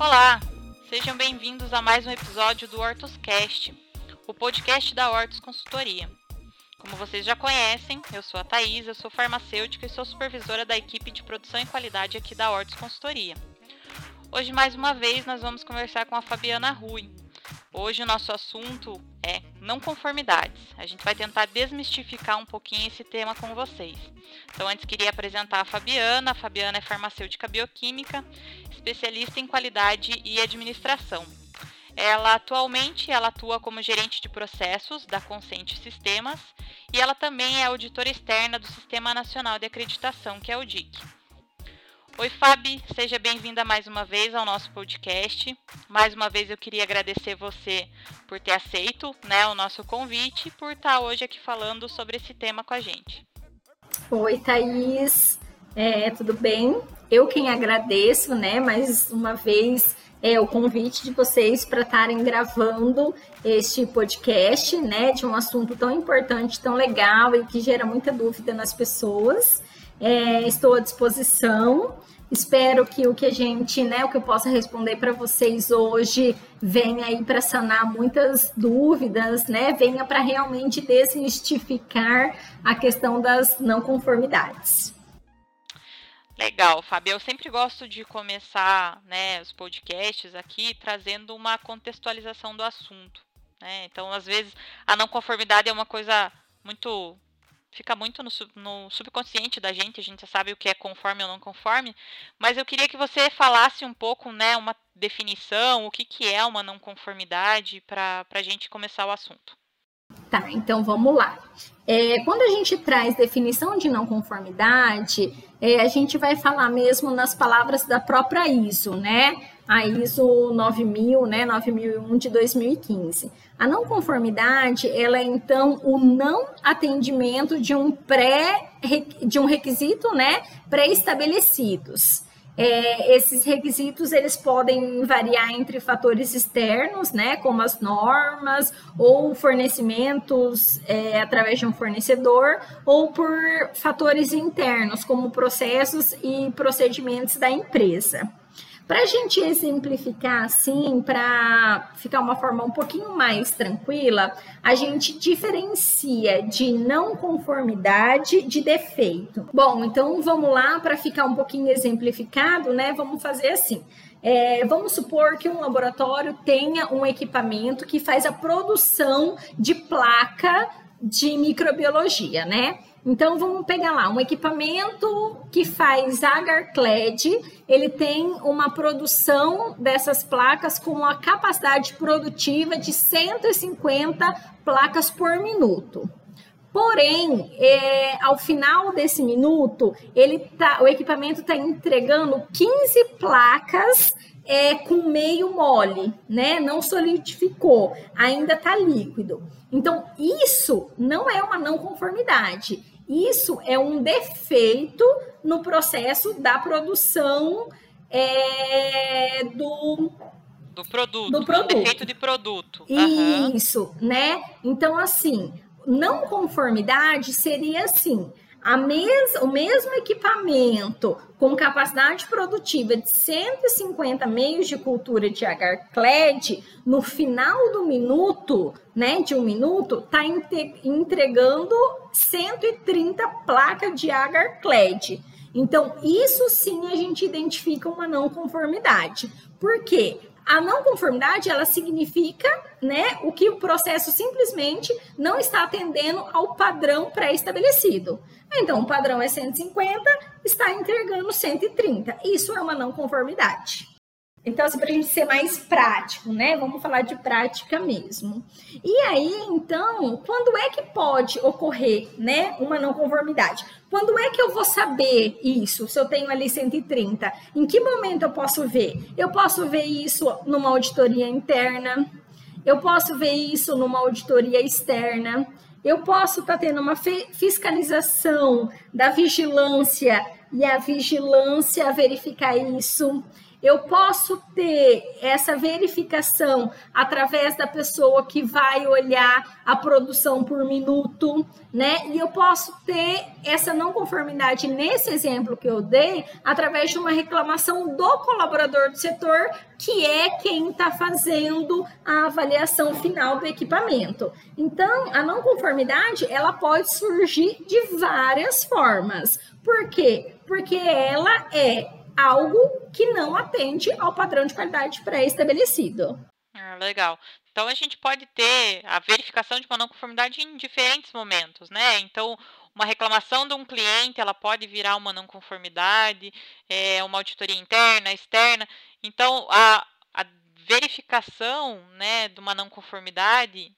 Olá, sejam bem-vindos a mais um episódio do HortusCast, o podcast da Hortus Consultoria. Como vocês já conhecem, eu sou a Thaís, eu sou farmacêutica e sou supervisora da equipe de produção e qualidade aqui da Hortus Consultoria. Hoje, mais uma vez, nós vamos conversar com a Fabiana Rui. Hoje o nosso assunto é não conformidades. A gente vai tentar desmistificar um pouquinho esse tema com vocês. Então, antes queria apresentar a Fabiana. A Fabiana é farmacêutica bioquímica, especialista em qualidade e administração. Ela atualmente ela atua como gerente de processos da Consente Sistemas e ela também é auditora externa do Sistema Nacional de Acreditação, que é o DIC. Oi, Fabi, seja bem-vinda mais uma vez ao nosso podcast. Mais uma vez eu queria agradecer você por ter aceito né, o nosso convite e por estar hoje aqui falando sobre esse tema com a gente. Oi, Thaís, é, tudo bem? Eu quem agradeço, né, mais uma vez é, o convite de vocês para estarem gravando este podcast, né, de um assunto tão importante, tão legal e que gera muita dúvida nas pessoas. É, estou à disposição. Espero que o que a gente, né, o que eu possa responder para vocês hoje venha aí para sanar muitas dúvidas, né? Venha para realmente desmistificar a questão das não conformidades. Legal, Fábio. Eu sempre gosto de começar né, os podcasts aqui trazendo uma contextualização do assunto. Né? Então, às vezes, a não conformidade é uma coisa muito fica muito no, no, subconsciente da gente, a gente sabe o que é conforme ou não conforme, mas eu queria que você falasse um pouco, né, uma definição, o que, que é uma não conformidade, para a gente começar o assunto. Tá, então vamos lá. É, quando a gente traz definição de não conformidade, é, a gente vai falar mesmo nas palavras da própria ISO, né? A ISO 9000, né, 9001 de 2015. A não conformidade, ela é então o não atendimento de um pré de um requisito, né, pré-estabelecidos. É, esses requisitos eles podem variar entre fatores externos, né, como as normas ou fornecimentos é, através de um fornecedor, ou por fatores internos, como processos e procedimentos da empresa. Para a gente exemplificar assim, para ficar uma forma um pouquinho mais tranquila, a gente diferencia de não conformidade de defeito. Bom, então vamos lá para ficar um pouquinho exemplificado, né? Vamos fazer assim. É, vamos supor que um laboratório tenha um equipamento que faz a produção de placa de microbiologia, né? Então vamos pegar lá um equipamento que faz agar-clad, ele tem uma produção dessas placas com uma capacidade produtiva de 150 placas por minuto. Porém, é, ao final desse minuto, ele tá, o equipamento está entregando 15 placas é, com meio mole, né? Não solidificou, ainda está líquido. Então, isso não é uma não conformidade. Isso é um defeito no processo da produção é, do do produto, do produto. defeito de produto. Isso, uhum. né? Então, assim, não conformidade seria assim: a mes o mesmo equipamento com capacidade produtiva de 150 meios de cultura de agar-clad, no final do minuto, né, de um minuto, está entregando 130 placas de agar-clad. Então, isso sim a gente identifica uma não conformidade. Por quê? A não conformidade, ela significa, né, o que o processo simplesmente não está atendendo ao padrão pré-estabelecido. Então, o padrão é 150, está entregando 130. Isso é uma não conformidade. Então, assim, para a gente ser mais prático, né? Vamos falar de prática mesmo. E aí, então, quando é que pode ocorrer, né, uma não conformidade? Quando é que eu vou saber isso? Se eu tenho ali 130, em que momento eu posso ver? Eu posso ver isso numa auditoria interna, eu posso ver isso numa auditoria externa, eu posso estar tá tendo uma fiscalização da vigilância e a vigilância verificar isso Eu posso ter essa verificação através da pessoa que vai olhar a produção por minuto, né? E eu posso ter essa não conformidade nesse exemplo que eu dei através de uma reclamação do colaborador do setor, que é quem está fazendo a avaliação final do equipamento. Então, a não conformidade ela pode surgir de várias formas. Por quê? Porque ela é algo que não atende ao padrão de qualidade pré-estabelecido. Ah, legal. Então a gente pode ter a verificação de uma não conformidade em diferentes momentos, né? Então uma reclamação de um cliente ela pode virar uma não conformidade, é, uma auditoria interna, externa. Então a, a verificação, né, de uma não conformidade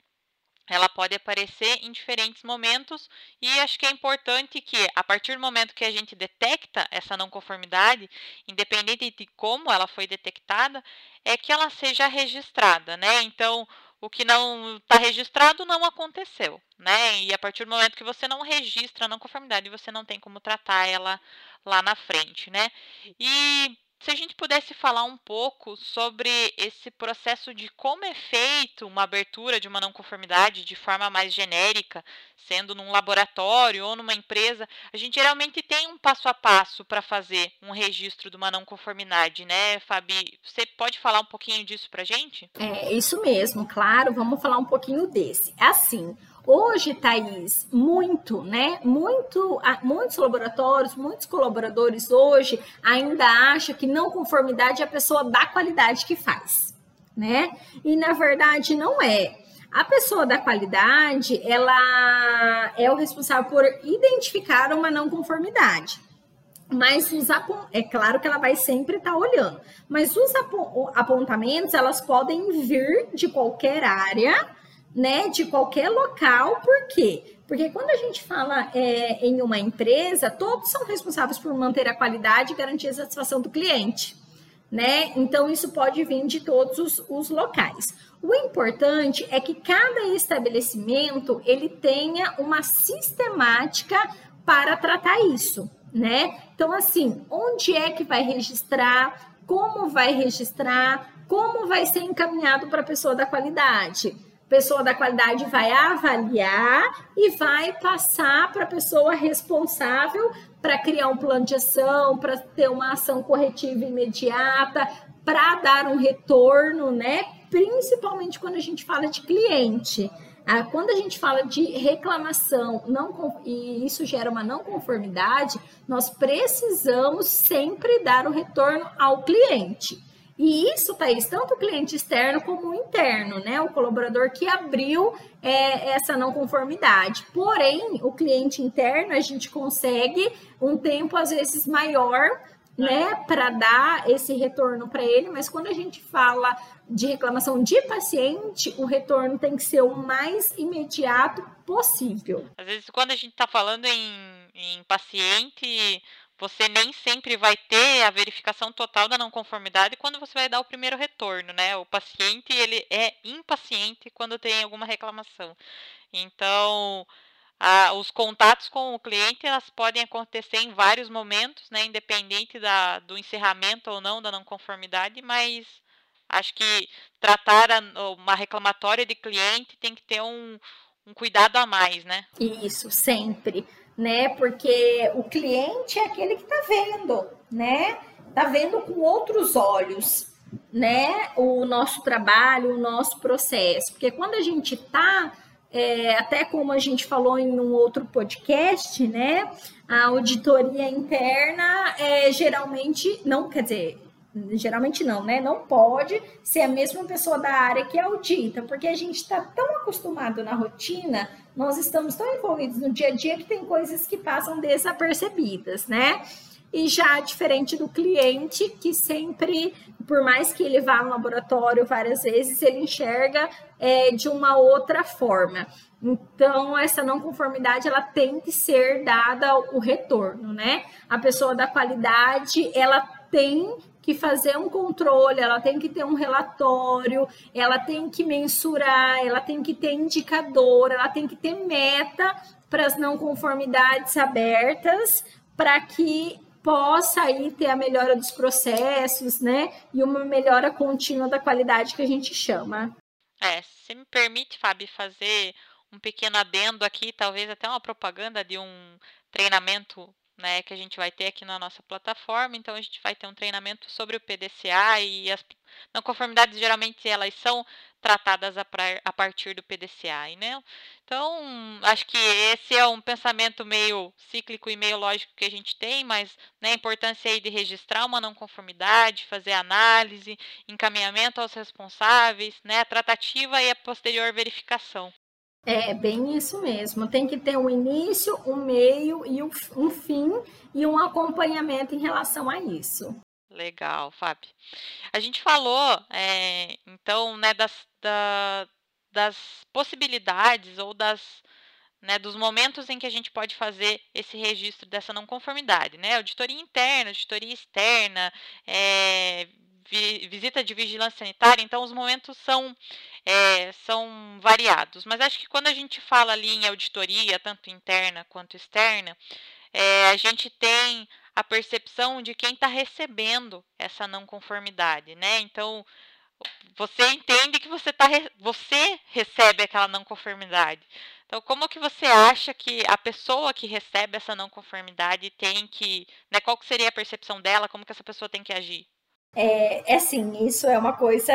ela pode aparecer em diferentes momentos e acho que é importante que a partir do momento que a gente detecta essa não conformidade, independente de como ela foi detectada, é que ela seja registrada, né? Então, o que não está registrado não aconteceu, né? E a partir do momento que você não registra a não conformidade, você não tem como tratar ela lá na frente, né? E se a gente pudesse falar um pouco sobre esse processo de como é feito uma abertura de uma não conformidade de forma mais genérica, sendo num laboratório ou numa empresa, a gente geralmente tem um passo a passo para fazer um registro de uma não conformidade, né, Fabi? Você pode falar um pouquinho disso para a gente? É isso mesmo, claro. Vamos falar um pouquinho desse. É assim, Hoje, Thaís, muito, né? Muito, muitos laboratórios, muitos colaboradores hoje ainda acham que não conformidade é a pessoa da qualidade que faz, né? E na verdade não é. A pessoa da qualidade, ela é o responsável por identificar uma não conformidade. Mas os é claro que ela vai sempre estar tá olhando, mas os apontamentos elas podem vir de qualquer área né, de qualquer local, por quê? Porque quando a gente fala é, em uma empresa, todos são responsáveis por manter a qualidade e garantir a satisfação do cliente, né? Então, isso pode vir de todos os, os locais. O importante é que cada estabelecimento ele tenha uma sistemática para tratar isso, né? Então, assim, onde é que vai registrar, como vai registrar, como vai ser encaminhado para a pessoa da qualidade pessoa da qualidade vai avaliar e vai passar para a pessoa responsável para criar um plano de ação, para ter uma ação corretiva imediata, para dar um retorno, né? Principalmente quando a gente fala de cliente. Ah, quando a gente fala de reclamação não, e isso gera uma não conformidade, nós precisamos sempre dar o retorno ao cliente. E isso, Thaís, tanto o cliente externo como o interno, né? O colaborador que abriu é, essa não conformidade. Porém, o cliente interno, a gente consegue um tempo, às vezes, maior, né, para dar esse retorno para ele, mas quando a gente fala de reclamação de paciente, o retorno tem que ser o mais imediato possível. Às vezes, quando a gente está falando em, em paciente você nem sempre vai ter a verificação total da não conformidade quando você vai dar o primeiro retorno, né? O paciente ele é impaciente quando tem alguma reclamação. Então, a, os contatos com o cliente elas podem acontecer em vários momentos, né? Independente da, do encerramento ou não da não conformidade, mas acho que tratar a, uma reclamatória de cliente tem que ter um, um cuidado a mais, né? Isso, sempre né? Porque o cliente é aquele que está vendo, né? Está vendo com outros olhos, né? O nosso trabalho, o nosso processo. Porque quando a gente está, é, até como a gente falou em um outro podcast, né? A auditoria interna é, geralmente não, quer dizer, geralmente não, né? Não pode ser a mesma pessoa da área que audita, porque a gente está tão acostumado na rotina, nós estamos tão envolvidos no dia a dia que tem coisas que passam desapercebidas, né? E já diferente do cliente, que sempre, por mais que ele vá no laboratório várias vezes, ele enxerga é, de uma outra forma. Então, essa não conformidade, ela tem que ser dada o retorno, né? A pessoa da qualidade, ela tem que fazer um controle, ela tem que ter um relatório, ela tem que mensurar, ela tem que ter indicador, ela tem que ter meta para as não conformidades abertas, para que possa aí ter a melhora dos processos, né? E uma melhora contínua da qualidade que a gente chama. É, se me permite, Fábio, fazer um pequeno adendo aqui, talvez até uma propaganda de um treinamento né, que a gente vai ter aqui na nossa plataforma. Então, a gente vai ter um treinamento sobre o PDCA e as não conformidades, geralmente, elas são tratadas a, pra, a partir do PDCA, né? Então, acho que esse é um pensamento meio cíclico e meio lógico que a gente tem, mas né, a importância aí de registrar uma não conformidade, fazer análise, encaminhamento aos responsáveis, né, a tratativa e a posterior verificação. É bem isso mesmo. Tem que ter um início, um meio e um fim e um acompanhamento em relação a isso. Legal, Fábio. A gente falou, é, então, né, das, da, das possibilidades ou das, né, dos momentos em que a gente pode fazer esse registro dessa não conformidade, né? Auditoria interna, auditoria externa, é, vi, visita de vigilância sanitária. Então, os momentos são é, são variados. Mas acho que quando a gente fala ali em auditoria, tanto interna quanto externa, é, a gente tem a percepção de quem está recebendo essa não conformidade, né? Então, você entende que você, tá, você recebe aquela não conformidade. Então, como que você acha que a pessoa que recebe essa não conformidade tem que, né, qual que seria a percepção dela, como que essa pessoa tem que agir? É, é assim, isso é uma coisa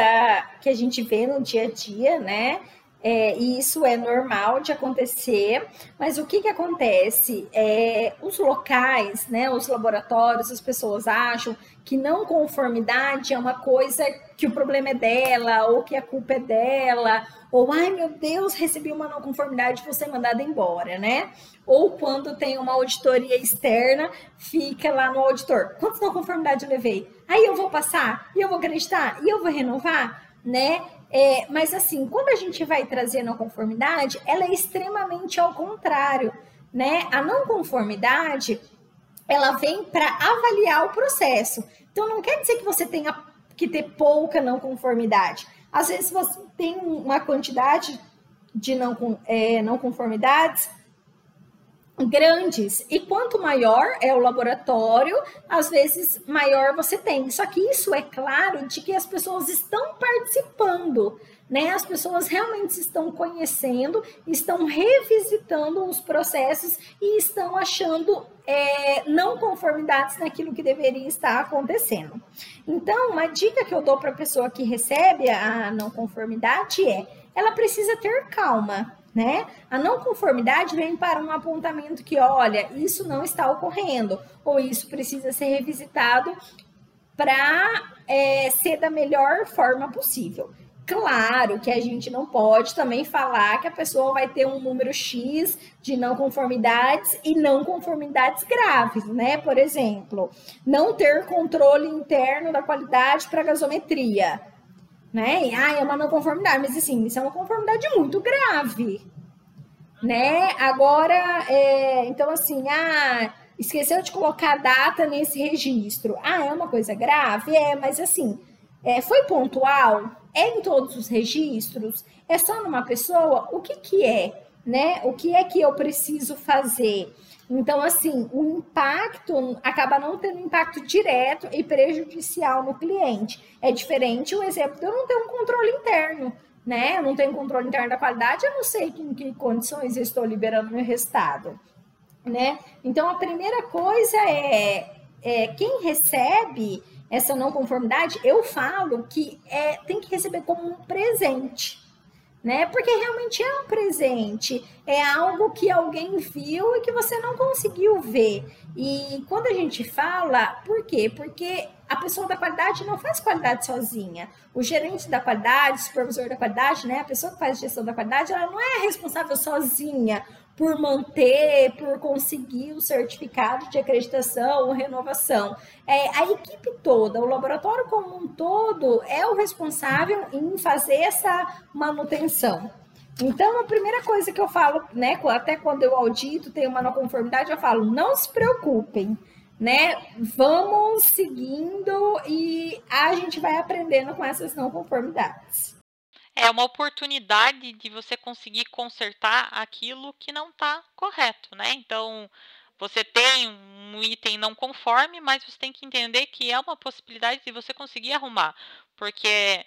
que a gente vê no dia a dia, né? É, e isso é normal de acontecer, mas o que, que acontece? É, os locais, né, os laboratórios, as pessoas acham que não conformidade é uma coisa que o problema é dela, ou que a culpa é dela, ou ai meu Deus, recebi uma não conformidade, vou ser mandada embora, né? Ou quando tem uma auditoria externa, fica lá no auditor: quantas não conformidade eu levei? Aí eu vou passar, e eu vou acreditar, e eu vou renovar, né? É, mas assim, quando a gente vai trazer não conformidade, ela é extremamente ao contrário, né? A não conformidade, ela vem para avaliar o processo. Então não quer dizer que você tenha que ter pouca não conformidade. Às vezes você tem uma quantidade de não, é, não conformidades grandes. E quanto maior é o laboratório, às vezes maior você tem. Só que isso é claro de que as pessoas estão participando, né? As pessoas realmente estão conhecendo, estão revisitando os processos e estão achando é, não conformidades naquilo que deveria estar acontecendo. Então, uma dica que eu dou para a pessoa que recebe a não conformidade é ela precisa ter calma né? A não conformidade vem para um apontamento que, olha, isso não está ocorrendo, ou isso precisa ser revisitado para é, ser da melhor forma possível. Claro que a gente não pode também falar que a pessoa vai ter um número X de não conformidades e não conformidades graves, né? Por exemplo, não ter controle interno da qualidade para gasometria né? E, ah, é uma não conformidade, mas assim, isso é uma conformidade muito grave, né? Agora, é, então assim, ah, esqueceu de colocar a data nesse registro. Ah, é uma coisa grave? É, mas assim, é, foi pontual? É em todos os registros? É só numa pessoa? O que que é, né? O que é que eu preciso fazer? Então, assim, o impacto acaba não tendo impacto direto e prejudicial no cliente. É diferente o exemplo de eu não ter um controle interno, né? Eu não tenho controle interno da qualidade, eu não sei em que condições eu estou liberando meu resultado, né? Então, a primeira coisa é, é quem recebe essa não conformidade, eu falo que é, tem que receber como um presente né? Porque realmente é um presente, é algo que alguém viu e que você não conseguiu ver. E quando a gente fala, por quê? Porque a pessoa da qualidade não faz qualidade sozinha. O gerente da qualidade, o supervisor da qualidade, né? A pessoa que faz gestão da qualidade, ela não é responsável sozinha por manter, por conseguir o certificado de acreditação renovação. É, a equipe toda, o laboratório como um todo, é o responsável em fazer essa manutenção. Então, a primeira coisa que eu falo, né, até quando eu audito, tem uma não conformidade, eu falo, não se preocupem, né? Vamos seguindo e a gente vai aprendendo com essas não conformidades é uma oportunidade de você conseguir consertar aquilo que não está correto, né? Então, você tem um item não conforme, mas você tem que entender que é uma possibilidade de você conseguir arrumar, porque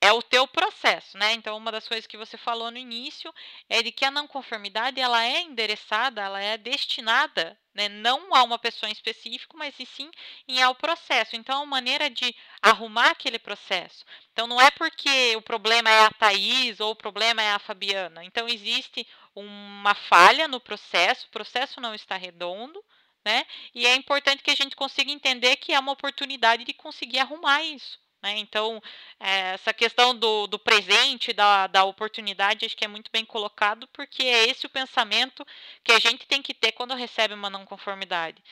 é o teu processo, né? Então, uma das coisas que você falou no início é de que a não conformidade ela é endereçada, ela é destinada, né, não a uma pessoa em específico, mas sim em ao processo. Então, uma maneira de arrumar aquele processo. Então, não é porque o problema é a Thaís ou o problema é a Fabiana. Então, existe uma falha no processo, o processo não está redondo, né? E é importante que a gente consiga entender que é uma oportunidade de conseguir arrumar isso. Né? Então, é, essa questão do, do presente, da, da oportunidade, acho que é muito bem colocado, porque é esse o pensamento que a gente tem que ter quando recebe uma não conformidade.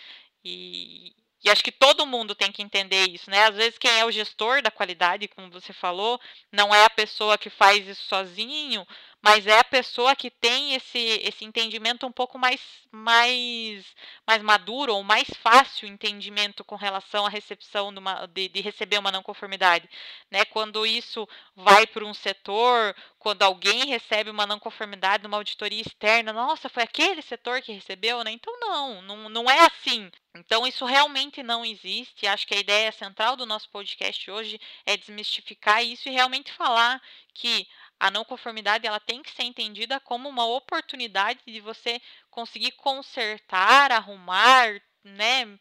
E, e acho que todo mundo tem que entender isso, né? Às vezes quem é o gestor da qualidade, como você falou, não é a pessoa que faz isso sozinho, mas é a pessoa que tem esse, esse entendimento um pouco mais, mais, mais maduro ou mais fácil entendimento com relação à recepção de, uma, de, de receber uma não conformidade. Né? Quando isso vai para um setor, quando alguém recebe uma não conformidade numa auditoria externa, nossa, foi aquele setor que recebeu, né? Então não, não, não é assim. Então isso realmente não existe. Acho que a ideia central do nosso podcast hoje é desmistificar isso e realmente falar que a não conformidade ela tem que ser entendida como uma oportunidade de você conseguir consertar, arrumar, né,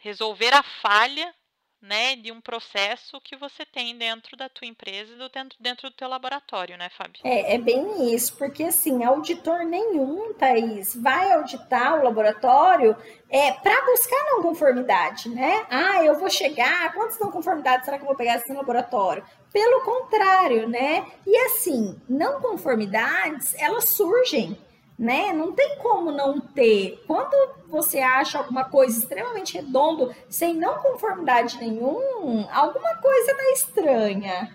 resolver a falha né, de um processo que você tem dentro da tua empresa e dentro, dentro do teu laboratório, né, Fábio? É, é bem isso, porque assim, auditor nenhum, Thaís, vai auditar o laboratório é, para buscar não conformidade, né? Ah, eu vou chegar, quantas não conformidades será que eu vou pegar assim no laboratório? Pelo contrário, né? E assim, não conformidades, elas surgem né? Não tem como não ter. Quando você acha alguma coisa extremamente redondo, sem não conformidade nenhum, alguma coisa tá estranha.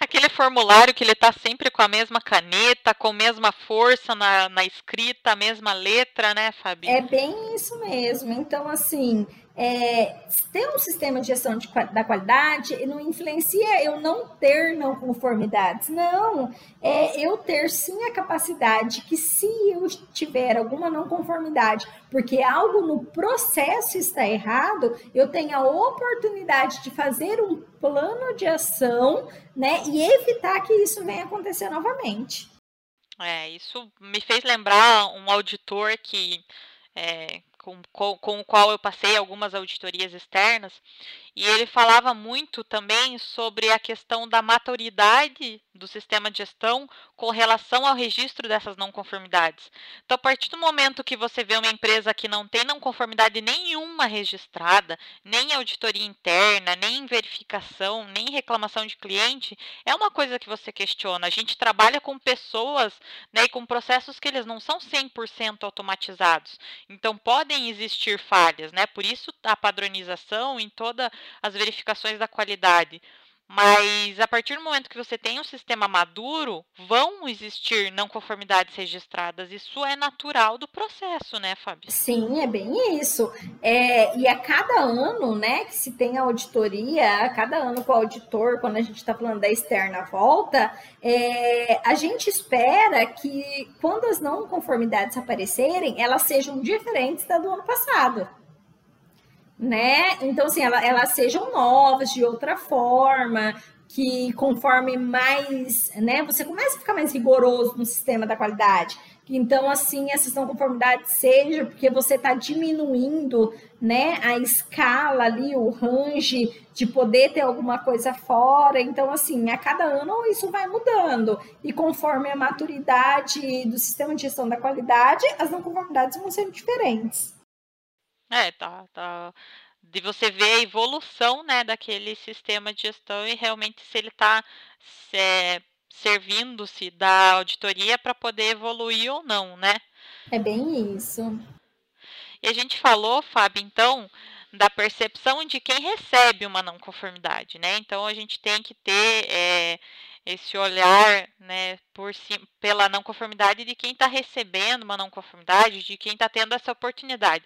Aquele formulário que ele tá sempre com a mesma caneta, com a mesma força na, na escrita, a mesma letra, né, Fabi? É bem isso mesmo. Então, assim, é, ter um sistema de gestão de, da qualidade não influencia eu não ter não conformidades. Não, é eu ter sim a capacidade que se eu tiver alguma não conformidade, porque algo no processo está errado, eu tenho a oportunidade de fazer um plano de ação, né, e evitar que isso venha acontecer novamente. É, isso me fez lembrar um auditor que é, com, com, com o qual eu passei algumas auditorias externas, e ele falava muito também sobre a questão da maturidade do sistema de gestão com relação ao registro dessas não conformidades. Então, a partir do momento que você vê uma empresa que não tem não conformidade nenhuma registrada, nem auditoria interna, nem verificação, nem reclamação de cliente, é uma coisa que você questiona. A gente trabalha com pessoas né, e com processos que eles não são 100% automatizados. Então, podem existir falhas, né? Por isso a padronização em toda as verificações da qualidade. Mas a partir do momento que você tem um sistema maduro, vão existir não conformidades registradas. Isso é natural do processo, né, Fábio? Sim, é bem isso. É, e a cada ano, né, que se tem a auditoria, a cada ano com o auditor, quando a gente está falando da externa volta, é, a gente espera que quando as não conformidades aparecerem, elas sejam diferentes da do ano passado né? Então, assim, ela, elas sejam novas de outra forma, que conforme mais, né? Você começa a ficar mais rigoroso no sistema da qualidade. Então, assim, essa não conformidade seja porque você está diminuindo, né, a escala ali, o range de poder ter alguma coisa fora. Então, assim, a cada ano isso vai mudando. E conforme a maturidade do sistema de gestão da qualidade, as não conformidades vão ser diferentes. É, tá, tá. De você ver a evolução, né, daquele sistema de gestão e realmente se ele está é, servindo-se da auditoria para poder evoluir ou não, né? É bem isso. E a gente falou, Fábio, então, da percepção de quem recebe uma não conformidade, né? Então a gente tem que ter é, esse olhar, né, por si, pela não conformidade de quem está recebendo uma não conformidade, de quem está tendo essa oportunidade.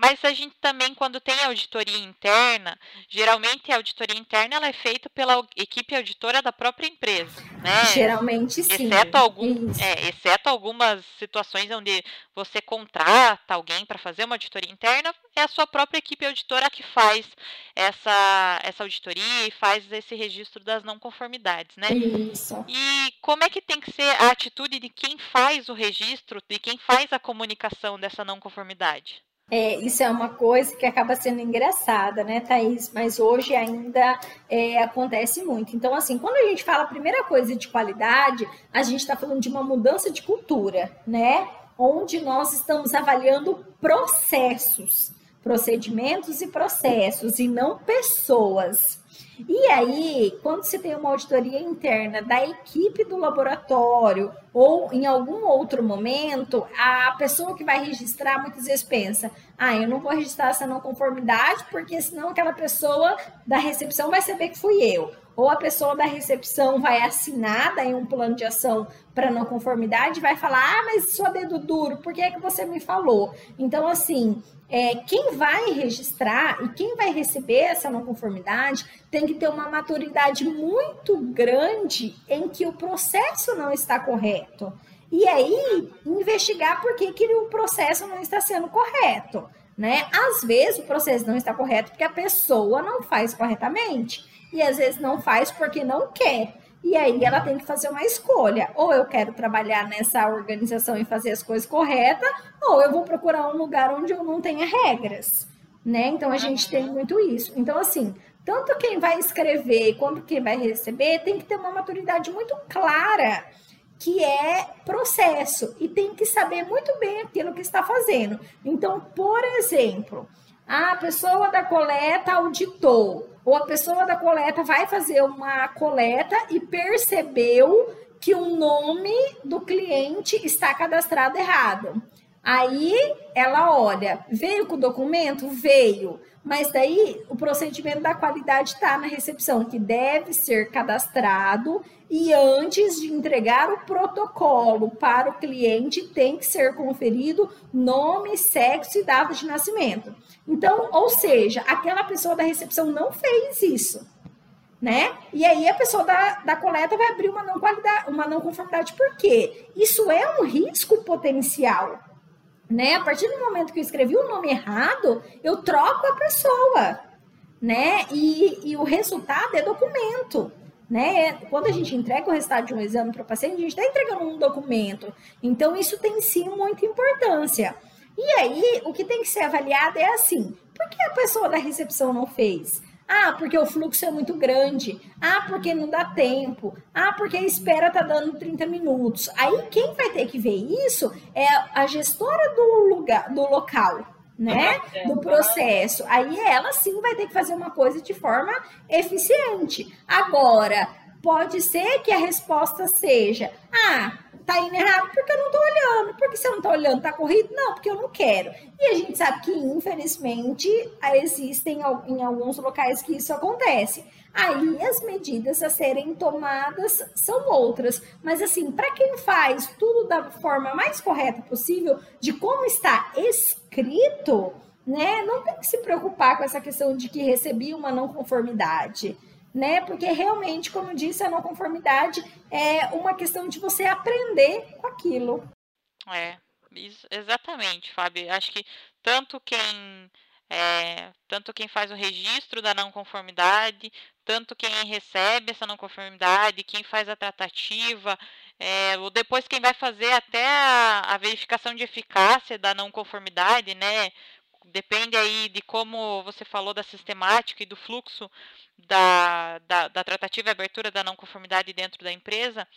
Mas a gente também, quando tem auditoria interna, geralmente a auditoria interna ela é feita pela equipe auditora da própria empresa, né? Geralmente sim. Exceto, algum, é, exceto algumas situações onde você contrata alguém para fazer uma auditoria interna, é a sua própria equipe auditora que faz essa, essa auditoria e faz esse registro das não conformidades, né? Isso. E como é que tem que ser a atitude de quem faz o registro, de quem faz a comunicação dessa não conformidade? É, isso é uma coisa que acaba sendo engraçada, né, Thaís? Mas hoje ainda é, acontece muito. Então, assim, quando a gente fala a primeira coisa de qualidade, a gente está falando de uma mudança de cultura, né? Onde nós estamos avaliando processos, procedimentos e processos, e não pessoas. E aí, quando você tem uma auditoria interna da equipe do laboratório ou em algum outro momento, a pessoa que vai registrar muitas vezes pensa: ah, eu não vou registrar essa não conformidade porque senão aquela pessoa da recepção vai saber que fui eu. Ou a pessoa da recepção vai assinar daí um plano de ação para não conformidade vai falar: ah, mas sua dedo duro, por que é que você me falou? Então, assim, é, quem vai registrar e quem vai receber essa não conformidade tem que ter uma maturidade muito grande em que o processo não está correto. E aí, investigar por que, que o processo não está sendo correto. Né? Às vezes o processo não está correto porque a pessoa não faz corretamente. E às vezes não faz porque não quer. E aí ela tem que fazer uma escolha. Ou eu quero trabalhar nessa organização e fazer as coisas corretas, ou eu vou procurar um lugar onde eu não tenha regras. Né? Então a gente tem muito isso. Então, assim, tanto quem vai escrever quanto quem vai receber tem que ter uma maturidade muito clara que é processo e tem que saber muito bem aquilo que está fazendo. Então, por exemplo, a pessoa da coleta auditou ou a pessoa da coleta vai fazer uma coleta e percebeu que o nome do cliente está cadastrado errado. Aí ela olha, veio com o documento? Veio. Mas daí o procedimento da qualidade está na recepção, que deve ser cadastrado e antes de entregar o protocolo para o cliente, tem que ser conferido nome, sexo e data de nascimento. Então, ou seja, aquela pessoa da recepção não fez isso. Né? E aí a pessoa da, da coleta vai abrir uma não qualidade, uma não conformidade. Por quê? Isso é um risco potencial. Né? A partir do momento que eu escrevi o nome errado, eu troco a pessoa. Né? E, e o resultado é documento. Né? Quando a gente entrega o resultado de um exame para o paciente, a gente está entregando um documento. Então, isso tem sim muita importância. E aí, o que tem que ser avaliado é assim: por que a pessoa da recepção não fez? Ah, porque o fluxo é muito grande. Ah, porque não dá tempo. Ah, porque a espera tá dando 30 minutos. Aí quem vai ter que ver isso é a gestora do lugar, do local, né? Do processo. Aí ela sim vai ter que fazer uma coisa de forma eficiente. Agora, pode ser que a resposta seja: "Ah, tá indo errado porque eu não tô olhando. Porque você não tá olhando, tá corrido? Não, porque eu não quero. E a gente sabe que, infelizmente, existem em alguns locais que isso acontece. Aí as medidas a serem tomadas são outras. Mas assim, para quem faz tudo da forma mais correta possível, de como está escrito, né? Não tem que se preocupar com essa questão de que recebi uma não conformidade né? Porque realmente, como eu disse, a não conformidade é uma questão de você aprender com aquilo. É, exatamente, Fábio. Acho que tanto quem é, tanto quem faz o registro da não conformidade, tanto quem recebe essa não conformidade, quem faz a tratativa, é, ou depois quem vai fazer até a, a verificação de eficácia da não conformidade, né? Depende aí de como você falou da sistemática e do fluxo da, da, da tratativa e abertura da não conformidade dentro da empresa.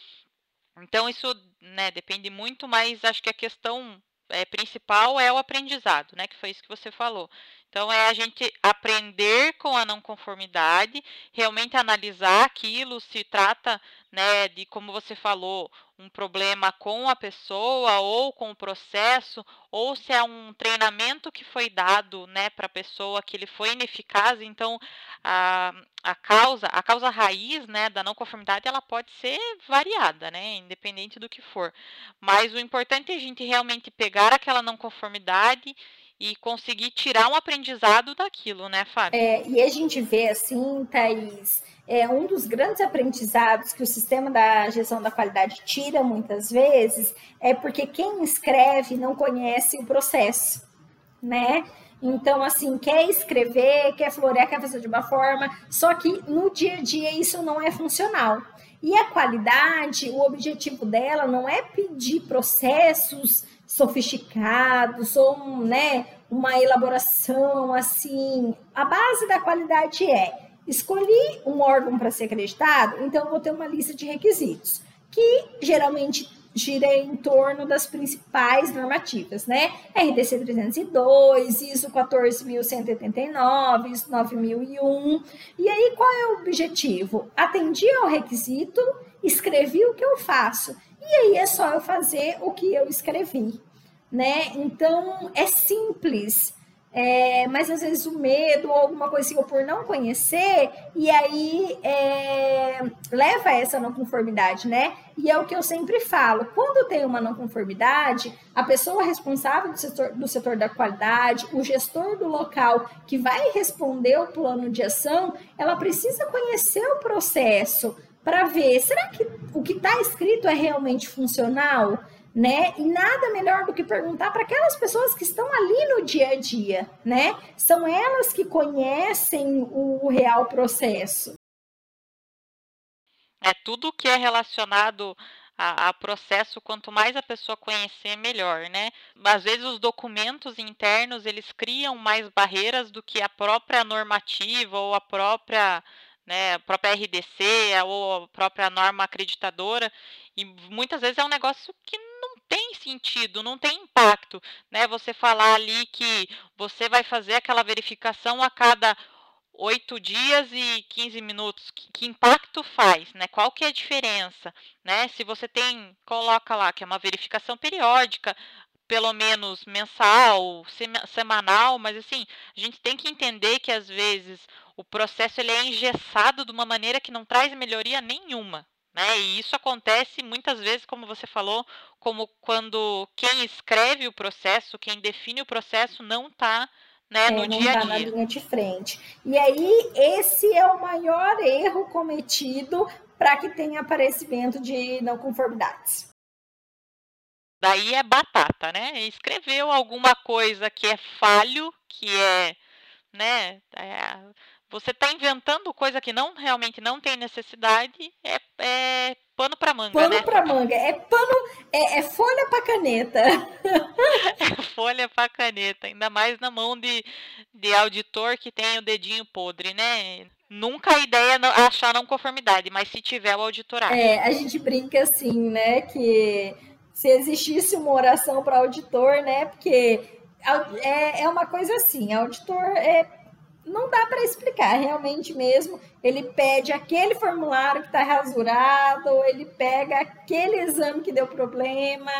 Então, isso né, depende muito, mas acho que a questão é, principal é o aprendizado, né? Que foi isso que você falou. Então, é a gente aprender com a não conformidade, realmente analisar aquilo, se trata, né, de como você falou, um problema com a pessoa ou com o processo, ou se é um treinamento que foi dado, né, para a pessoa que ele foi ineficaz. Então, a, a causa, a causa raiz, né, da não conformidade, ela pode ser variada, né, independente do que for. Mas o importante é a gente realmente pegar aquela não conformidade e conseguir tirar um aprendizado daquilo, né, Fábio? É, e a gente vê assim, Thaís, é um dos grandes aprendizados que o sistema da gestão da qualidade tira muitas vezes é porque quem escreve não conhece o processo, né? Então, assim, quer escrever, quer florear, quer fazer de uma forma, só que no dia a dia isso não é funcional. E a qualidade, o objetivo dela não é pedir processos sofisticados ou né, uma elaboração assim. A base da qualidade é escolhi um órgão para ser acreditado, então vou ter uma lista de requisitos, que geralmente gira em torno das principais normativas, né? RDC 302, ISO 14189, ISO 9001. E aí qual é o objetivo? Atendi ao requisito, escrevi o que eu faço. E aí é só eu fazer o que eu escrevi, né? Então é simples é, mas às vezes o medo ou alguma coisa assim, por não conhecer, e aí é, leva a essa não conformidade, né? E é o que eu sempre falo: quando tem uma não conformidade, a pessoa responsável do setor, do setor da qualidade, o gestor do local que vai responder o plano de ação, ela precisa conhecer o processo para ver: será que o que está escrito é realmente funcional? Né? E nada melhor do que perguntar para aquelas pessoas que estão ali no dia a dia, né? São elas que conhecem o real processo. É tudo que é relacionado a, a, processo, quanto mais a pessoa conhecer, melhor, né? Às vezes os documentos internos eles criam mais barreiras do que a própria normativa ou a própria né, a própria RDC ou a própria norma acreditadora, e muitas vezes é um negócio que tem sentido, não tem impacto, né? Você falar ali que você vai fazer aquela verificação a cada oito dias e 15 minutos. Que, que, impacto faz, né? Qual que é a diferença, né? Se você tem, coloca lá que é uma verificação periódica, pelo menos mensal, semanal, mas assim, a gente tem que entender que às vezes o processo ele é engessado de uma maneira que não traz melhoria nenhuma, né? E isso acontece muitas vezes, como você falou, como quando quem escreve o processo, quem define o processo, não está né, é, no não dia a dia. na linha de frente. E aí, esse é o maior erro cometido para que tenha aparecimento de não conformidades. Daí é batata, né? Escreveu alguma coisa que é falho, que é, né? É, você está inventando coisa que não realmente não tem necessidade, é, é pano para manga, pano né? para manga, é pano, é, é folha para caneta. é folha para caneta, ainda mais na mão de, de auditor que tem o dedinho podre, né? Nunca a ideia é achar não conformidade, mas se tiver o auditorado. É, a gente brinca assim, né, que se existisse uma oração para auditor, né, porque é, é uma coisa assim, auditor é não dá para explicar, realmente mesmo. Ele pede aquele formulário que está rasurado, ele pega aquele exame que deu problema,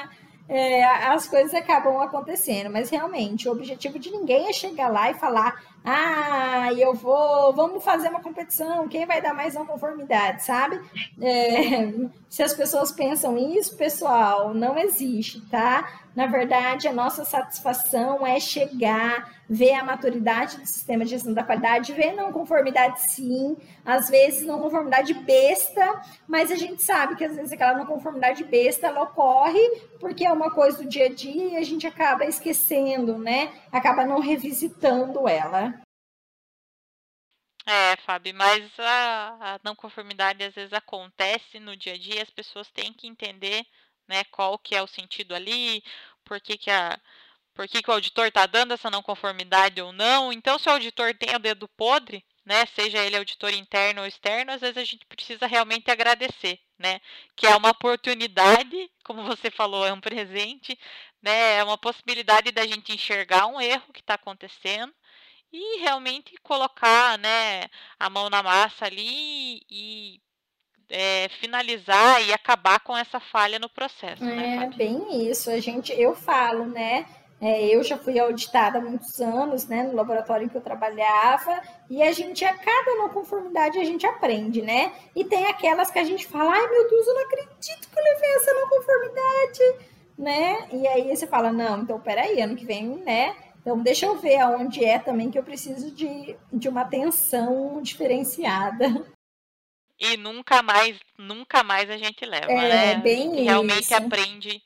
é, as coisas acabam acontecendo. Mas realmente, o objetivo de ninguém é chegar lá e falar: ah, eu vou, vamos fazer uma competição, quem vai dar mais não conformidade, sabe? É, se as pessoas pensam isso, pessoal, não existe, tá? Na verdade, a nossa satisfação é chegar, ver a maturidade do sistema de gestão da qualidade, ver não conformidade sim, às vezes não conformidade besta, mas a gente sabe que às vezes aquela não conformidade besta ela ocorre porque é uma coisa do dia a dia e a gente acaba esquecendo, né? Acaba não revisitando ela. É, Fábio, mas a, a não conformidade às vezes acontece no dia a dia, as pessoas têm que entender né? Qual que é o sentido ali, por que, que, a, por que, que o auditor está dando essa não conformidade ou não. Então, se o auditor tem o dedo podre, né, seja ele auditor interno ou externo, às vezes a gente precisa realmente agradecer, né, que é uma oportunidade, como você falou, é um presente, né, é uma possibilidade da gente enxergar um erro que está acontecendo e realmente colocar, né, a mão na massa ali e é, finalizar e acabar com essa falha no processo. Né, é né, bem isso. A gente, eu falo, né? É, eu já fui auditada há muitos anos, né, no laboratório em que eu trabalhava, e a gente, a cada não conformidade, a gente aprende, né? E tem aquelas que a gente fala, ai meu Deus, eu não acredito que eu levei essa não conformidade, né? E aí você fala, não, então peraí, ano que vem, né? Então, deixa eu ver aonde é também que eu preciso de, de uma atenção diferenciada. E nunca mais, nunca mais a gente leva, é, né? Bem Realmente isso. aprende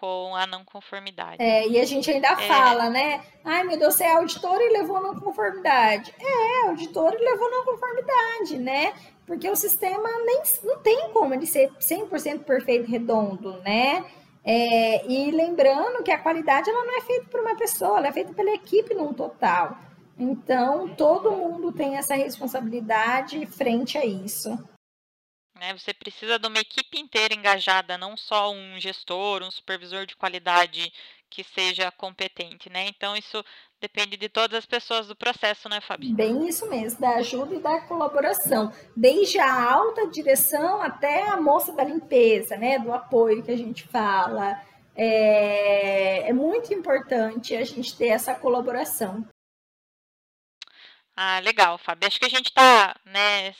com a não conformidade. É, e a gente ainda é. fala, né? Ai, meu Deus, você é auditor e levou não conformidade. É, auditor e levou não conformidade, né? Porque o sistema nem, não tem como ele ser 100% perfeito e redondo, né? É, e lembrando que a qualidade ela não é feita por uma pessoa, ela é feita pela equipe num total. Então, todo mundo tem essa responsabilidade frente a isso. Né, você precisa de uma equipe inteira engajada, não só um gestor, um supervisor de qualidade que seja competente, né? Então isso depende de todas as pessoas do processo, né, Fabi? Bem isso mesmo, da ajuda e da colaboração, desde a alta direção até a moça da limpeza, né, do apoio que a gente fala. É, é muito importante a gente ter essa colaboração. Ah, legal, Fabi. Acho que a gente está, né,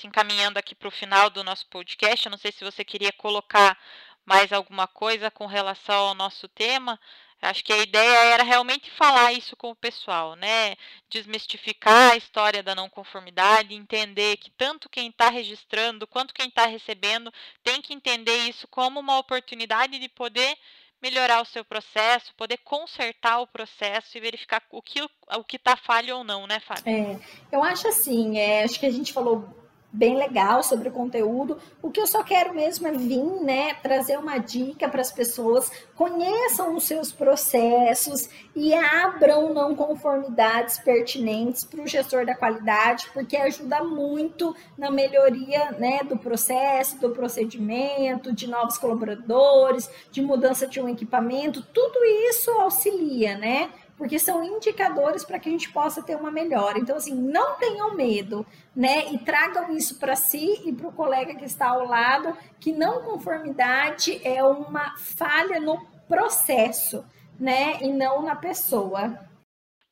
se encaminhando aqui para o final do nosso podcast. Eu não sei se você queria colocar mais alguma coisa com relação ao nosso tema. Acho que a ideia era realmente falar isso com o pessoal, né? Desmistificar a história da não conformidade, entender que tanto quem está registrando quanto quem está recebendo tem que entender isso como uma oportunidade de poder melhorar o seu processo, poder consertar o processo e verificar o que o que está falho ou não, né, Fábio? É, eu acho assim, é, acho que a gente falou bem legal sobre o conteúdo. O que eu só quero mesmo é vir, né, trazer uma dica para as pessoas, conheçam os seus processos e abram não conformidades pertinentes para o gestor da qualidade, porque ajuda muito na melhoria, né, do processo, do procedimento, de novos colaboradores, de mudança de um equipamento, tudo isso auxilia, né? Porque são indicadores para que a gente possa ter uma melhora. Então, assim, não tenham medo, né? E tragam isso para si e para o colega que está ao lado, que não conformidade é uma falha no processo, né? E não na pessoa.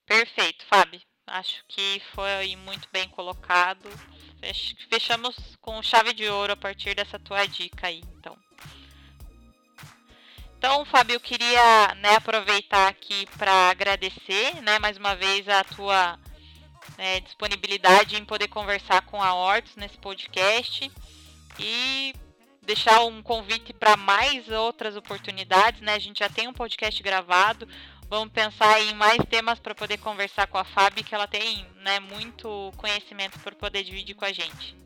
Perfeito, Fábio. Acho que foi muito bem colocado. Fechamos com chave de ouro a partir dessa tua dica aí, então. Então, Fábio, eu queria né, aproveitar aqui para agradecer né, mais uma vez a tua né, disponibilidade em poder conversar com a Hortus nesse podcast e deixar um convite para mais outras oportunidades. Né? A gente já tem um podcast gravado. Vamos pensar em mais temas para poder conversar com a Fábio, que ela tem né, muito conhecimento para poder dividir com a gente.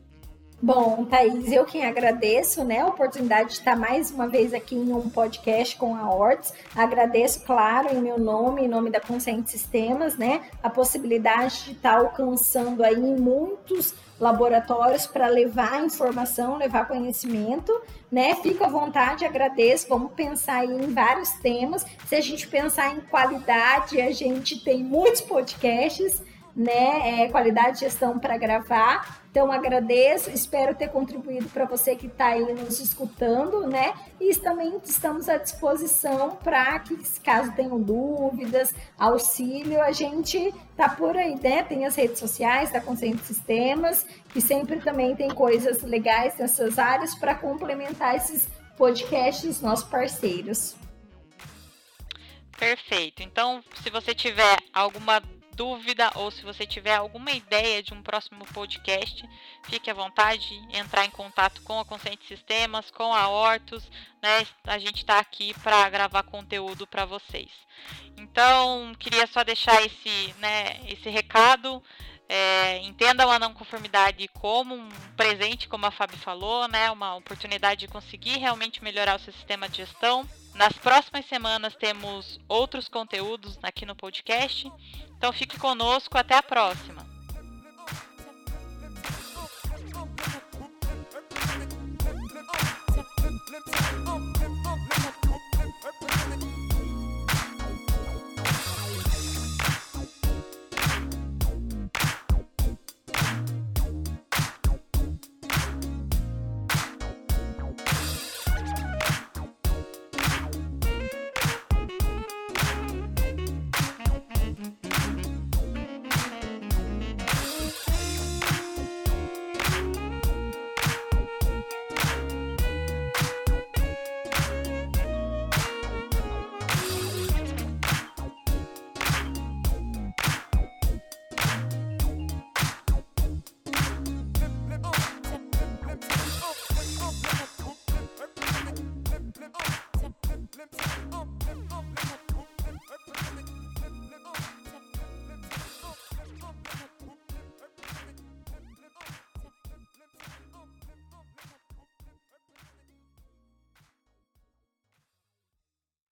Bom, Thaís, eu quem agradeço né, a oportunidade de estar mais uma vez aqui em um podcast com a Hortz. Agradeço, claro, em meu nome, em nome da Consciente Sistemas, né, a possibilidade de estar alcançando aí muitos laboratórios para levar informação, levar conhecimento, né? Fico à vontade, agradeço. Vamos pensar aí em vários temas. Se a gente pensar em qualidade, a gente tem muitos podcasts né? É, qualidade de gestão para gravar. Então agradeço, espero ter contribuído para você que está aí nos escutando, né? E também estamos à disposição para que, caso tenham dúvidas, auxílio, a gente tá por aí, né? Tem as redes sociais da Consciente Sistemas, que sempre também tem coisas legais nessas áreas para complementar esses podcasts nossos parceiros. Perfeito. Então, se você tiver alguma dúvida ou se você tiver alguma ideia de um próximo podcast, fique à vontade de entrar em contato com a Consciente Sistemas, com a Hortus, né? A gente está aqui para gravar conteúdo para vocês. Então, queria só deixar esse, né, esse recado. É, entendam a não conformidade como um presente, como a Fábio falou, né? Uma oportunidade de conseguir realmente melhorar o seu sistema de gestão. Nas próximas semanas temos outros conteúdos aqui no podcast. Então fique conosco, até a próxima!